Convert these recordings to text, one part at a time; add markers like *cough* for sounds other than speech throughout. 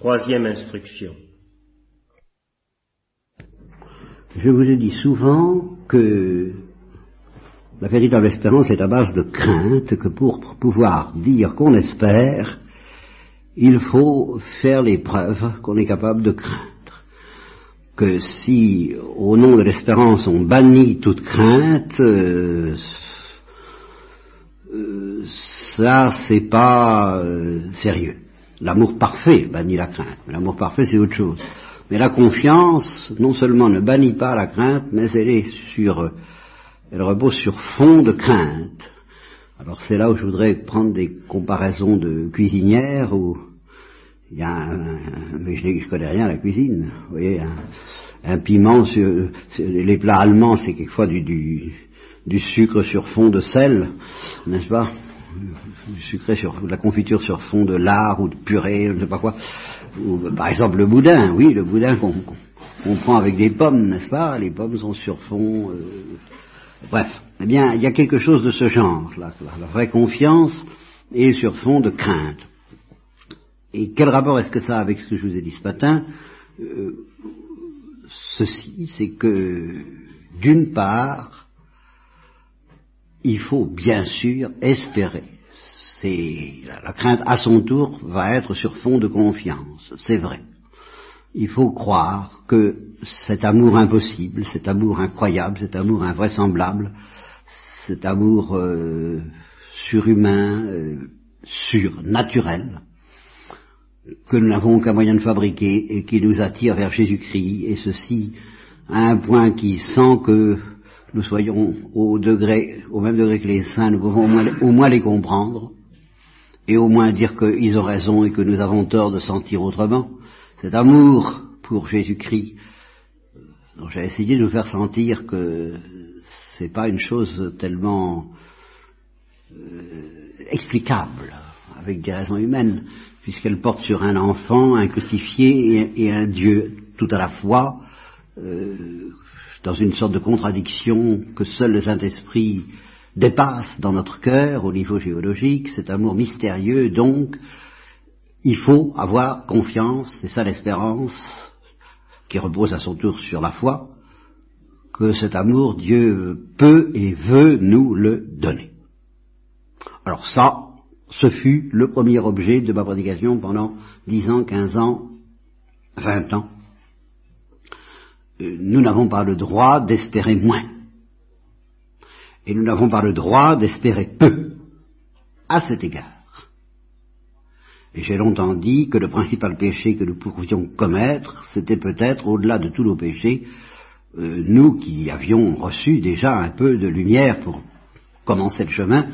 Troisième instruction. Je vous ai dit souvent que la véritable espérance est à base de crainte, que pour pouvoir dire qu'on espère, il faut faire les preuves qu'on est capable de craindre. Que si, au nom de l'espérance, on bannit toute crainte, euh, euh, ça, c'est pas euh, sérieux. L'amour parfait bannit la crainte. L'amour parfait, c'est autre chose. Mais la confiance, non seulement ne bannit pas la crainte, mais elle est sur, elle repose sur fond de crainte. Alors c'est là où je voudrais prendre des comparaisons de cuisinières où il y a mais je, ne connais rien à la cuisine. Vous voyez, un, piment sur, les plats allemands, c'est quelquefois du, du, du sucre sur fond de sel, n'est-ce pas? Du sucré sur de la confiture sur fond de lard ou de purée, je ne sais pas quoi. Ou, par exemple le boudin, oui, le boudin qu'on prend avec des pommes, n'est-ce pas? Les pommes sont sur fond. Euh, bref, eh bien, il y a quelque chose de ce genre. La, la, vraie confiance est sur fond de crainte. Et quel rapport est-ce que ça a avec ce que je vous ai dit ce matin? Euh, Ceci, c'est que d'une part, il faut bien sûr espérer. C'est, la crainte à son tour va être sur fond de confiance, c'est vrai. Il faut croire que cet amour impossible, cet amour incroyable, cet amour invraisemblable, cet amour euh, surhumain, euh, surnaturel, que nous n'avons aucun moyen de fabriquer et qui nous attire vers Jésus-Christ, et ceci à un point qui, sans que nous soyons au, même degré que les saints, nous pouvons au moins, les comprendre, et au moins dire qu'ils ont raison et que nous avons tort de sentir autrement. Cet amour pour Jésus-Christ, dont j'ai essayé de nous faire sentir que c'est pas une chose tellement euh, explicable avec des raisons humaines, puisqu'elle porte sur un enfant, un crucifié et, un Dieu tout à la fois, euh, dans une sorte de contradiction que seul le Saint-Esprit dépasse dans notre cœur au niveau géologique, cet amour mystérieux, donc il faut avoir confiance, c'est ça l'espérance, qui repose à son tour sur la foi, que cet amour, Dieu peut et veut nous le donner. Alors ça, ce fut le premier objet de ma prédication pendant dix ans, quinze ans, vingt ans. Euh, nous n'avons pas le droit d'espérer moins. Et nous n'avons pas le droit d'espérer peu à cet égard. Et j'ai longtemps dit que le principal péché que nous pourrions commettre, c'était peut-être, au-delà de tous nos péchés, euh, nous qui avions reçu déjà un peu de lumière pour commencer le chemin,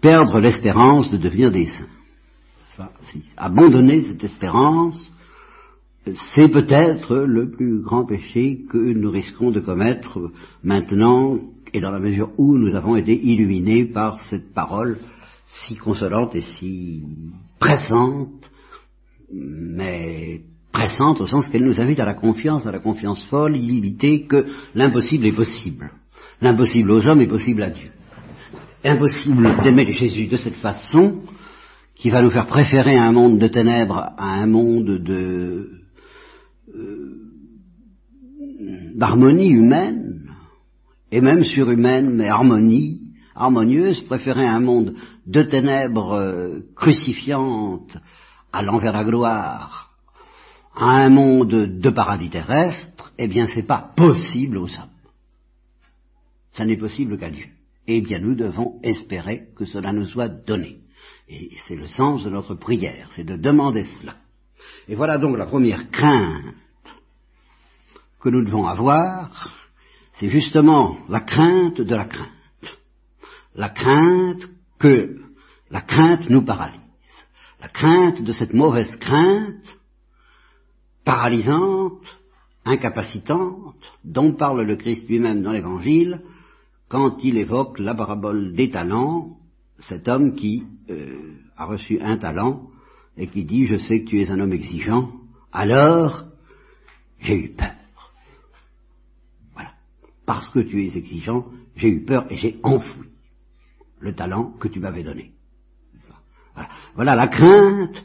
perdre l'espérance de devenir des saints. abandonner cette espérance, c'est peut-être le plus grand péché que nous risquons de commettre maintenant et dans la mesure où nous avons été illuminés par cette parole si consolante et si pressante, mais pressante au sens qu'elle nous invite à la confiance, à la confiance folle, illimitée, que l'impossible est possible. L'impossible aux hommes est possible à Dieu. Impossible d'aimer Jésus de cette façon qui va nous faire préférer un monde de ténèbres à un monde de d'harmonie humaine, et même surhumaine, mais harmonie, harmonieuse, préférer un monde de ténèbres euh, crucifiantes à l'envers la gloire, à un monde de paradis terrestre, eh bien c'est pas possible aux hommes. Ça n'est possible qu'à Dieu. Eh bien nous devons espérer que cela nous soit donné. Et c'est le sens de notre prière, c'est de demander cela. Et voilà donc la première crainte que nous devons avoir, c'est justement la crainte de la crainte. La crainte que la crainte nous paralyse. La crainte de cette mauvaise crainte paralysante, incapacitante, dont parle le Christ lui-même dans l'Évangile, quand il évoque la parabole des talents, cet homme qui euh, a reçu un talent et qui dit je sais que tu es un homme exigeant, alors j'ai eu peur. Voilà. Parce que tu es exigeant, j'ai eu peur et j'ai enfoui le talent que tu m'avais donné. Voilà. voilà la crainte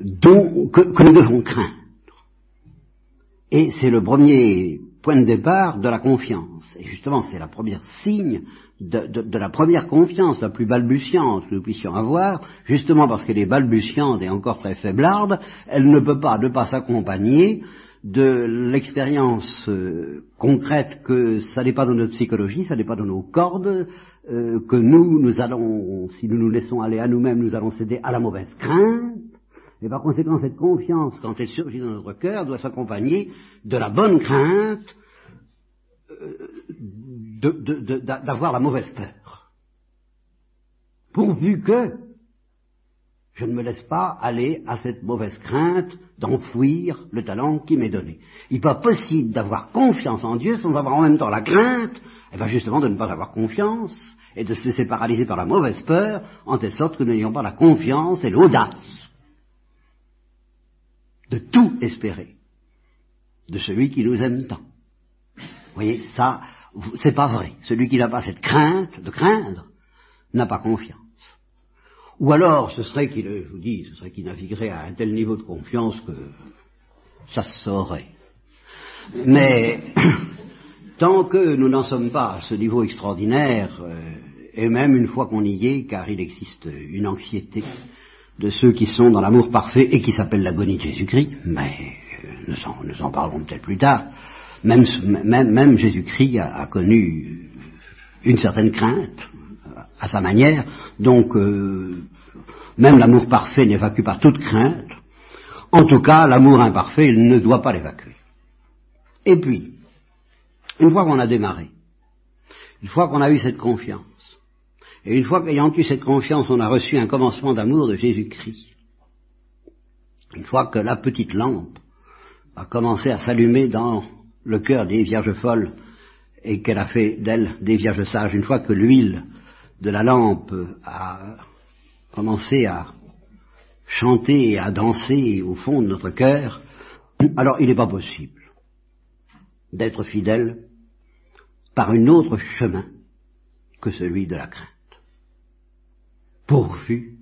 dont, que, nous devons craindre. Et c'est le premier point de départ de la confiance. Et justement, c'est la première signe de, la première confiance, la plus balbutiante que nous puissions avoir, justement parce qu'elle est balbutiante et encore très faiblarde, elle ne peut pas ne pas s'accompagner de l'expérience euh, concrète que ça n'est pas dans notre psychologie, ça n'est pas dans nos cordes, euh, que nous, nous allons, si nous nous laissons aller à nous-mêmes, nous allons céder à la mauvaise crainte, et par conséquent, cette confiance, quand elle surgit dans notre cœur, doit s'accompagner de la bonne crainte, euh, d'avoir la mauvaise peur. Pourvu que je ne me laisse pas aller à cette mauvaise crainte d'enfouir le talent qui m'est donné. Il n'est pas possible d'avoir confiance en Dieu sans avoir en même temps la crainte, et bien justement de ne pas avoir confiance et de se laisser paralyser par la mauvaise peur, en telle sorte que nous n'ayons pas la confiance et l'audace de tout espérer de celui qui nous aime tant. Vous voyez, ça, c'est pas vrai. Celui qui n'a pas cette crainte de craindre n'a pas confiance. Ou alors, ce serait qu'il, je vous dis, ce serait qu'il naviguerait à un tel niveau de confiance que ça se saurait. Mais *coughs* tant que nous n'en sommes pas à ce niveau extraordinaire, euh, et même une fois qu'on y est, car il existe une anxiété de ceux qui sont dans l'amour parfait et qui s'appelle l'agonie de Jésus-Christ, mais euh, nous en, parlerons peut-être plus tard, même, Jésus-Christ a, connu une certaine crainte à sa manière, donc euh, même l'amour parfait n'évacue pas toute crainte, en tout cas l'amour imparfait ne doit pas l'évacuer. Et puis, une fois qu'on a démarré, une fois qu'on a eu cette confiance, et une fois qu'ayant eu cette confiance, on a reçu un commencement d'amour de Jésus-Christ, une fois que la petite lampe a commencé à s'allumer dans le cœur des vierges folles et qu'elle a fait d'elles des vierges sages, une fois que l'huile de la lampe a commencé à chanter et à danser au fond de notre cœur, alors il n'est pas possible d'être fidèle par un autre chemin que celui de la crainte pourvu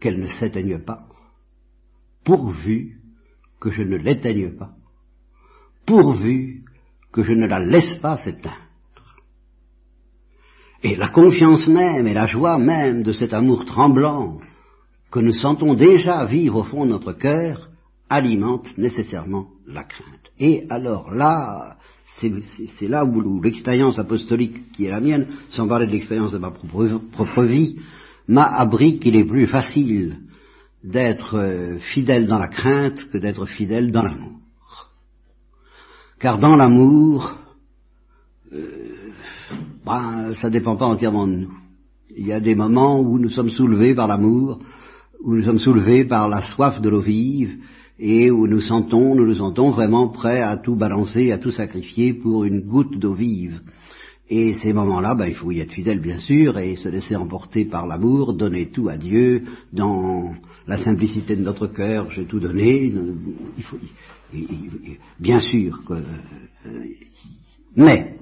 qu'elle ne s'éteigne pas, pourvu que je ne l'éteigne pas, pourvu que je ne la laisse pas s'éteindre. Et la confiance même et la joie même de cet amour tremblant que nous sentons déjà vivre au fond de notre cœur alimentent nécessairement la crainte. Et alors là, c'est là où, l'expérience apostolique qui est la mienne, sans parler de l'expérience de ma propre vie, m'a appris qu'il est plus facile d'être euh, fidèle dans la crainte que d'être fidèle dans l'amour. Car dans l'amour, euh, ben, ça ne dépend pas entièrement de nous. Il y a des moments où nous sommes soulevés par l'amour, où nous sommes soulevés par la soif de l'eau vive, et où nous sentons, nous nous sentons vraiment prêts à tout balancer, à tout sacrifier pour une goutte d'eau vive. Et ces moments-là, ben, il faut y être fidèle, bien sûr, et se laisser emporter par l'amour, donner tout à Dieu, dans la simplicité de notre cœur, j'ai tout donné. Il faut, bien sûr que, euh, mais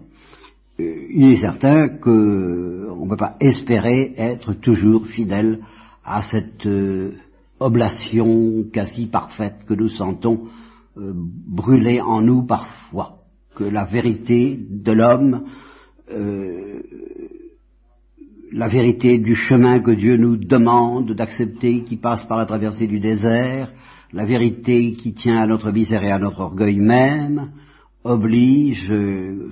euh, il est certain qu'on ne peut pas espérer être toujours fidèle à cette euh, oblation quasi parfaite que nous sentons brûler en nous parfois, que la vérité de l'homme euh, la vérité du chemin que Dieu nous demande d'accepter, qui passe par la traversée du désert, la vérité qui tient à notre misère et à notre orgueil même, oblige euh,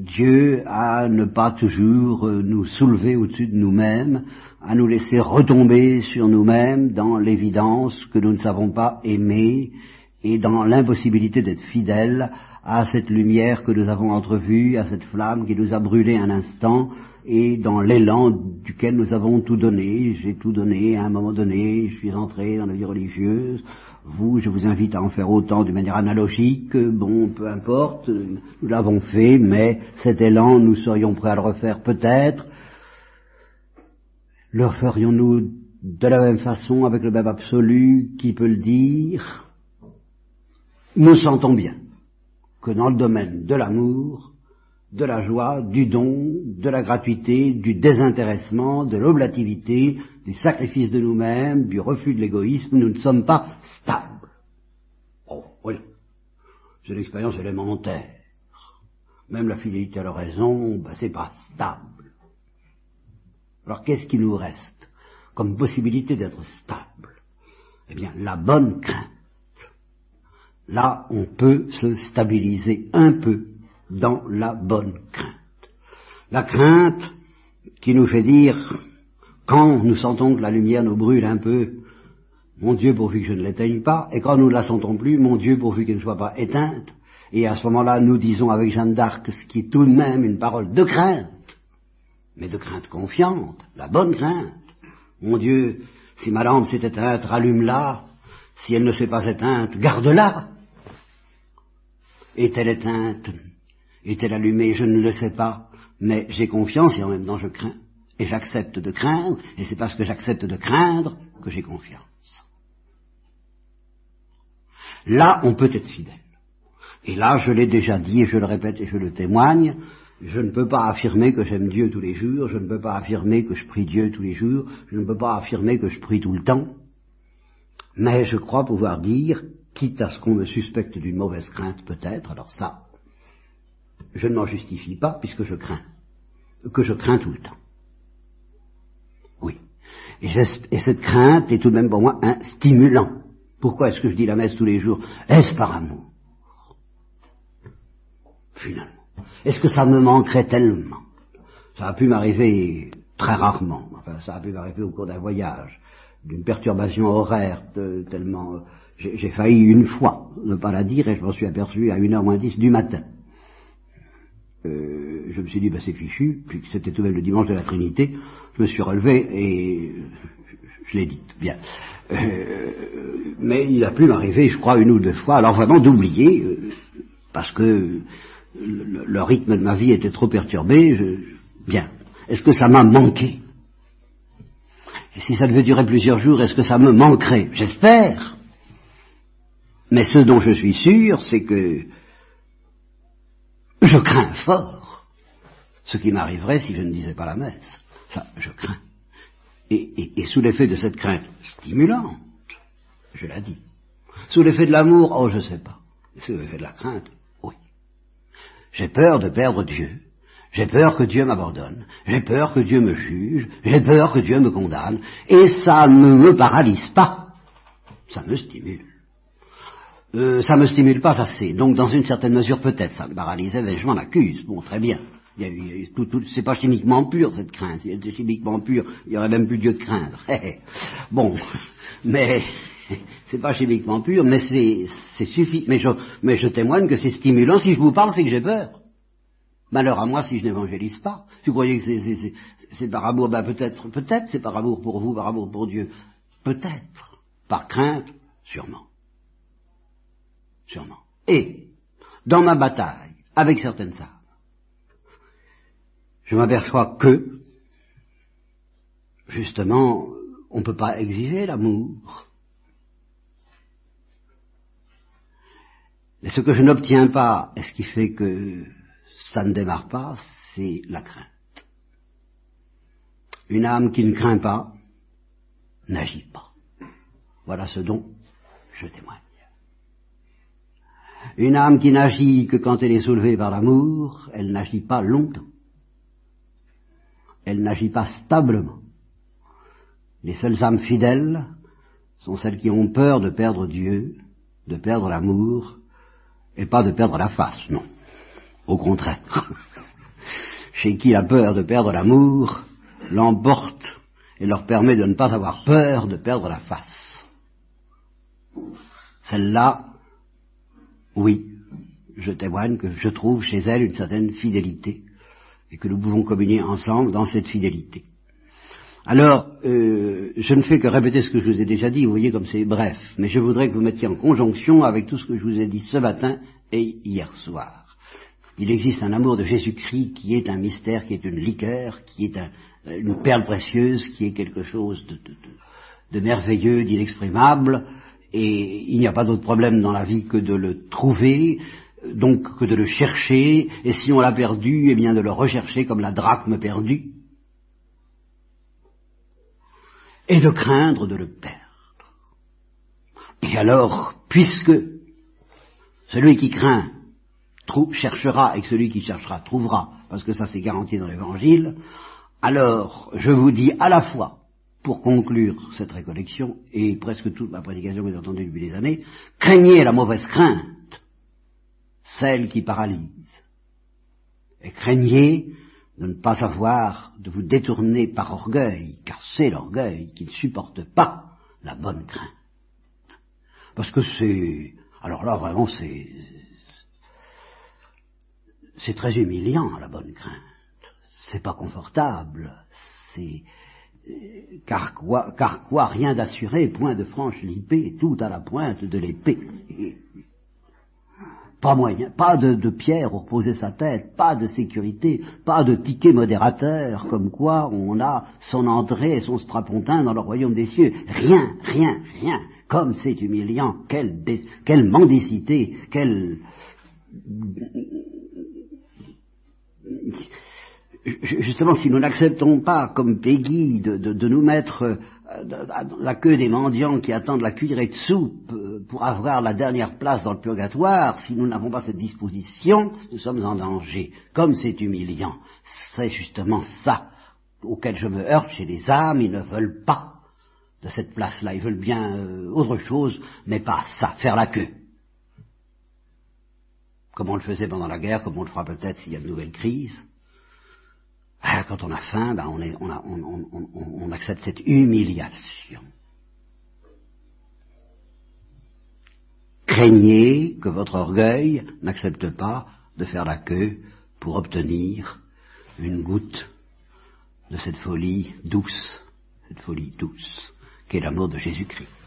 Dieu à ne pas toujours nous soulever au-dessus de nous-mêmes, à nous laisser retomber sur nous-mêmes dans l'évidence que nous ne savons pas aimer et dans l'impossibilité d'être fidèles à cette lumière que nous avons entrevue, à cette flamme qui nous a brûlé un instant, et dans l'élan duquel nous avons tout donné. J'ai tout donné à un moment donné, je suis entré dans la vie religieuse. Vous, je vous invite à en faire autant d'une manière analogique. Bon, peu importe, nous l'avons fait, mais cet élan, nous serions prêts à le refaire peut-être. Le ferions-nous de la même façon, avec le même absolu, qui peut le dire? Nous sentons bien que dans le domaine de l'amour, de la joie, du don, de la gratuité, du désintéressement, de l'oblativité, du sacrifice de nous-mêmes, du refus de l'égoïsme, nous ne sommes pas stables. Oh, oui. C'est l'expérience élémentaire. Même la fidélité à la raison, ben, c'est pas stable. Alors qu'est-ce qui nous reste comme possibilité d'être stable? Eh bien, la bonne crainte. Là, on peut se stabiliser un peu dans la bonne crainte. La crainte qui nous fait dire, quand nous sentons que la lumière nous brûle un peu, mon Dieu pourvu que je ne l'éteigne pas, et quand nous ne la sentons plus, mon Dieu pourvu qu'elle ne soit pas éteinte, et à ce moment-là, nous disons avec Jeanne d'Arc ce qui est tout de même une parole de crainte, mais de crainte confiante, la bonne crainte. Mon Dieu, si ma lampe s'est éteinte, rallume-la, si elle ne s'est pas éteinte, garde-la. Est-elle éteinte Est-elle allumée Je ne le sais pas, mais j'ai confiance et en même temps je crains. Et j'accepte de craindre, et c'est parce que j'accepte de craindre que j'ai confiance. Là, on peut être fidèle. Et là, je l'ai déjà dit, et je le répète et je le témoigne, je ne peux pas affirmer que j'aime Dieu tous les jours, je ne peux pas affirmer que je prie Dieu tous les jours, je ne peux pas affirmer que je prie tout le temps, mais je crois pouvoir dire, quitte à ce qu'on me suspecte d'une mauvaise crainte peut-être, alors ça, je ne m'en justifie pas puisque je crains, que je crains tout le temps. Oui. Et, et cette crainte est tout de même pour moi un stimulant. Pourquoi est-ce que je dis la messe tous les jours? Est-ce par amour? Finalement. Est-ce que ça me manquerait tellement? Ça a pu m'arriver très rarement. Enfin, ça a pu m'arriver au cours d'un voyage, d'une perturbation horaire, tellement... J'ai failli une fois ne pas la dire et je m'en suis aperçu à 1h moins 10 du matin. Euh, je me suis dit, ben c'est fichu, puis c'était tout même le dimanche de la Trinité, je me suis relevé et je, l'ai dit, bien. Euh, mais il a pu m'arriver, je crois, une ou deux fois, alors vraiment d'oublier, euh, parce que le, rythme de ma vie était trop perturbé, bien. Est-ce que ça m'a manqué? Et si ça devait durer plusieurs jours, est-ce que ça me manquerait J'espère. Mais ce dont je suis sûr, c'est que je crains fort ce qui m'arriverait si je ne disais pas la messe. Ça, je crains. Et, sous l'effet de cette crainte stimulante, je l'ai dit, sous l'effet de l'amour, oh je ne sais pas, sous l'effet de la crainte, j'ai peur de perdre Dieu. J'ai peur que Dieu m'abandonne. J'ai peur que Dieu me juge. J'ai peur que Dieu me condamne. Et ça ne me paralyse pas. Ça me stimule. Euh, ça me stimule pas assez. Donc, dans une certaine mesure, peut-être, ça me paralysait, mais je m'en accuse. Bon, très bien. Il y a, tout, tout, c'est pas chimiquement pur, cette crainte. Si elle était chimiquement pure, il y aurait même plus Dieu de craindre. *laughs* bon. *laughs* Mais, *laughs* c'est pas chimiquement pur, mais c'est suffisant. Mais je, mais je témoigne que c'est stimulant. Si je vous parle, c'est que j'ai peur. Malheur à moi si je n'évangélise pas. Si vous croyez que c'est par amour, ben peut-être, peut-être c'est par amour pour vous, par amour pour Dieu. Peut-être. Par crainte, sûrement. Sûrement. Et, dans ma bataille, avec certaines âmes, je m'aperçois que, justement, on ne peut pas exiger l'amour. Mais ce que je n'obtiens pas, et ce qui fait que ça ne démarre pas, c'est la crainte. Une âme qui ne craint pas n'agit pas. Voilà ce dont je témoigne. Une âme qui n'agit que quand elle est soulevée par l'amour, elle n'agit pas longtemps. Elle n'agit pas stablement. Les seules âmes fidèles sont celles qui ont peur de perdre Dieu, de perdre l'amour, et pas de perdre la face, non. Au contraire. *laughs* Chez qui la peur de perdre l'amour l'emporte et leur permet de ne pas avoir peur de perdre la face. Celle-là, oui, je témoigne que je trouve chez elle une certaine fidélité et que nous pouvons communier ensemble dans cette fidélité. Alors, euh, je ne fais que répéter ce que je vous ai déjà dit, vous voyez comme c'est bref, mais je voudrais que vous mettiez en conjonction avec tout ce que je vous ai dit ce matin et hier soir. Il existe un amour de Jésus-Christ qui est un mystère, qui est une liqueur, qui est une perle précieuse, qui est quelque chose de, de merveilleux, d'inexprimable, et il n'y a pas d'autre problème dans la vie que de le trouver, donc que de le chercher, et si on l'a perdu, eh bien de le rechercher comme la drachme perdue, et de craindre de le perdre. Et alors, puisque celui qui craint cherchera et que celui qui cherchera trouvera, parce que ça c'est garanti dans l'évangile, alors je vous dis à la fois, pour conclure cette récollection, et presque toute ma prédication que j'ai entendue depuis des années, craignez la mauvaise crainte, celle qui paralyse, et craignez de ne pas avoir, de vous détourner par orgueil, car c'est l'orgueil qui ne supporte pas la bonne crainte. Parce que c'est, alors là vraiment c'est, c'est très humiliant la bonne crainte. C'est pas confortable. C'est car quoi, car quoi rien d'assuré, point de franche l'épée, tout à la pointe de l'épée. Pas moyen, pas de, pierre où reposer sa tête, pas de sécurité, pas de ticket modérateur, comme quoi on a son entrée et son strapontin dans le royaume des cieux. Rien, rien, rien. Comme c'est humiliant, quelle mendicité, quelle justement, si nous n'acceptons pas, comme Peggy, de, nous mettre euh, la queue des mendiants qui attendent la cuillerée de soupe euh, pour avoir la dernière place dans le purgatoire, si nous n'avons pas cette disposition, nous sommes en danger. Comme c'est humiliant, c'est justement ça auquel je me heurte chez les âmes, ils ne veulent pas de cette place-là, ils veulent bien euh, autre chose, mais pas ça, faire la queue comme on le faisait pendant la guerre, comme on le fera peut-être s'il y a de nouvelles crises. Ah, quand on a faim, ben on, accepte cette humiliation. Craignez que votre orgueil n'accepte pas de faire la queue pour obtenir une goutte de cette folie douce, cette folie douce, qu'est l'amour de Jésus-Christ.